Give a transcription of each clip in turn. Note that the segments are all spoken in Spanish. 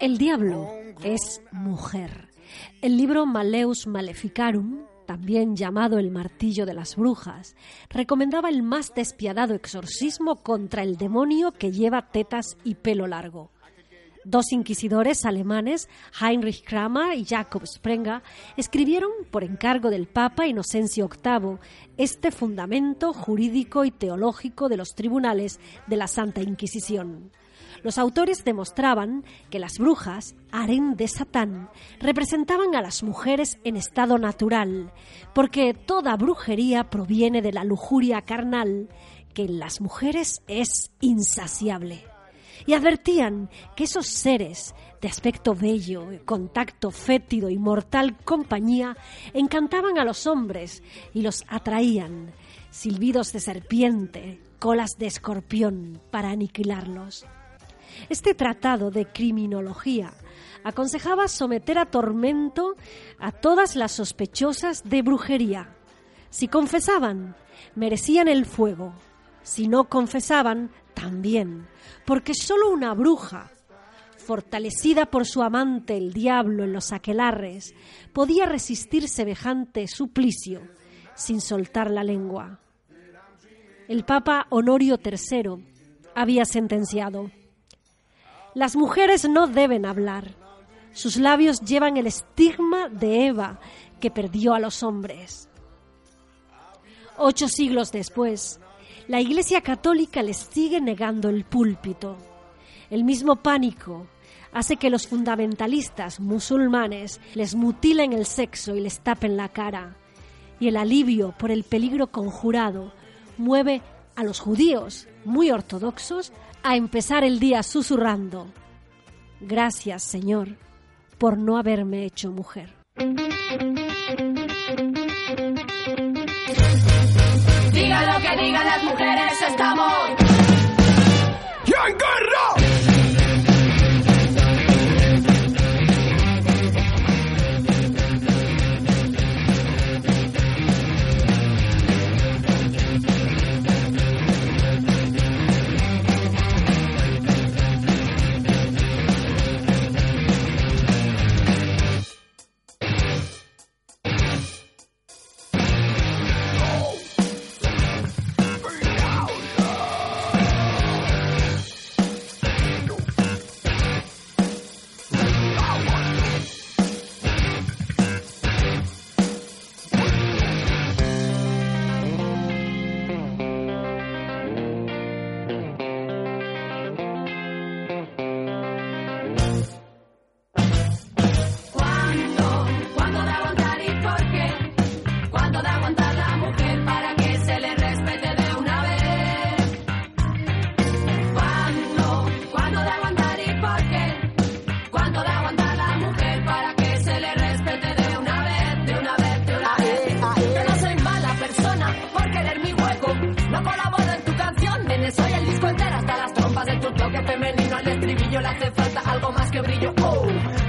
El diablo es mujer. El libro Maleus Maleficarum, también llamado El martillo de las brujas, recomendaba el más despiadado exorcismo contra el demonio que lleva tetas y pelo largo. Dos inquisidores alemanes, Heinrich Kramer y Jacob Sprenger, escribieron, por encargo del Papa Inocencio VIII, este fundamento jurídico y teológico de los tribunales de la Santa Inquisición. Los autores demostraban que las brujas, harén de Satán, representaban a las mujeres en estado natural, porque toda brujería proviene de la lujuria carnal, que en las mujeres es insaciable y advertían que esos seres de aspecto bello, contacto fétido y mortal compañía encantaban a los hombres y los atraían, silbidos de serpiente, colas de escorpión para aniquilarlos. Este tratado de criminología aconsejaba someter a tormento a todas las sospechosas de brujería. Si confesaban, merecían el fuego. Si no confesaban, también, porque solo una bruja, fortalecida por su amante el diablo en los aquelarres, podía resistir semejante suplicio sin soltar la lengua. El Papa Honorio III había sentenciado, las mujeres no deben hablar, sus labios llevan el estigma de Eva que perdió a los hombres. Ocho siglos después, la Iglesia Católica les sigue negando el púlpito. El mismo pánico hace que los fundamentalistas musulmanes les mutilen el sexo y les tapen la cara. Y el alivio por el peligro conjurado mueve a los judíos, muy ortodoxos, a empezar el día susurrando, Gracias, Señor, por no haberme hecho mujer. Diga lo que digan las mujeres, estamos.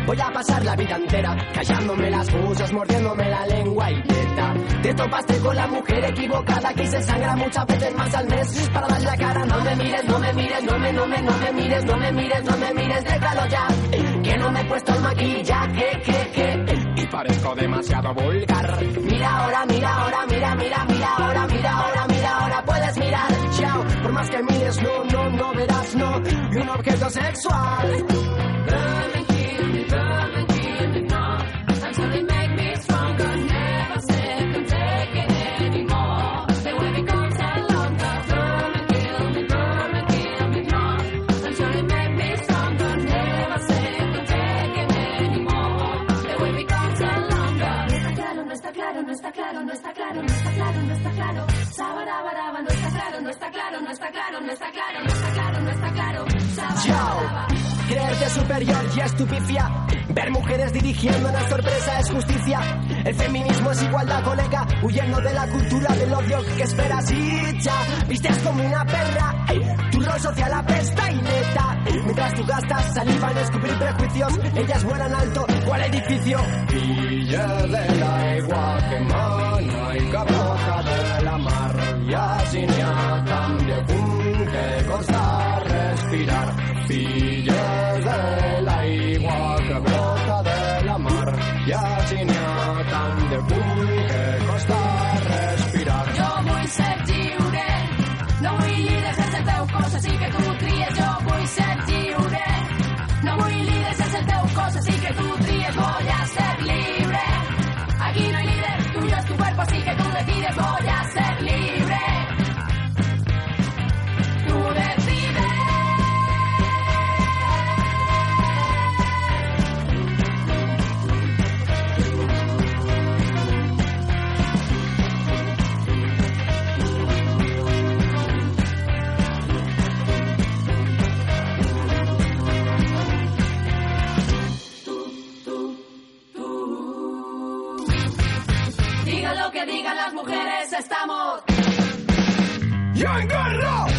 Voy a pasar la vida entera callándome las musas, mordiéndome la lengua y neta. Te topaste con la mujer equivocada que se sangra muchas veces más al mes para dar la cara. No me mires, no me mires, no me, no me, no me mires, no me mires, no me mires, déjalo ya. Que no me he puesto el maquillaje, que, que. Y parezco demasiado vulgar. Mira ahora, mira ahora, mira, mira, mira ahora, mira ahora, mira ahora, puedes mirar. Chao, por más que mires, no, no, no verás, no. Y un objeto sexual. Claro, no está claro, no está claro, no está claro, no está claro. Sabarabaraba, no está claro, no está claro, no está claro, no está claro, no está claro, no está claro. Sabarabaraba. Creerte superior y estupifia. Ver mujeres dirigiendo una sorpresa es justicia. El feminismo es igualdad, colega. Huyendo de la cultura del odio que esperas y ya. Vistes como una perra. Tu rol social apesta y neta. Mientras tú gastas saliva en descubrir prejuicios, ellas vuelan alto. ¿Cuál edificio? Villa de la igua que mica a poca de la mar i així n'hi ha tant de punt que costa respirar. Filles de l'aigua que brota de la mar i així n'hi ha tant de punt que costa respirar voy a estamos. Yo engordo.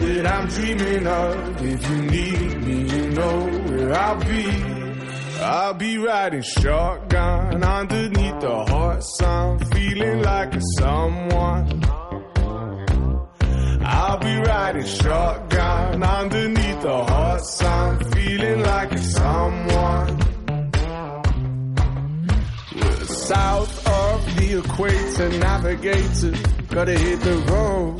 that I'm dreaming of. If you need me, you know where I'll be. I'll be riding shotgun underneath the hot sun, feeling like a someone. I'll be riding shotgun underneath the hot sun, feeling like a someone. South of the equator, navigator. Gotta hit the road,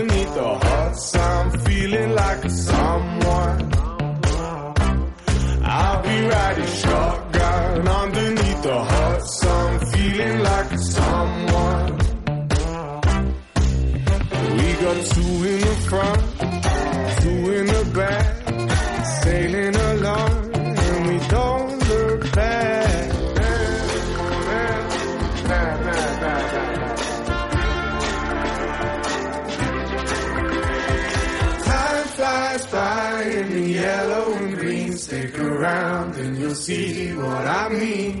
two in the front, two in the back, sailing along, and we don't look back. Time flies by in the yellow and green. Stick around and you'll see what I mean.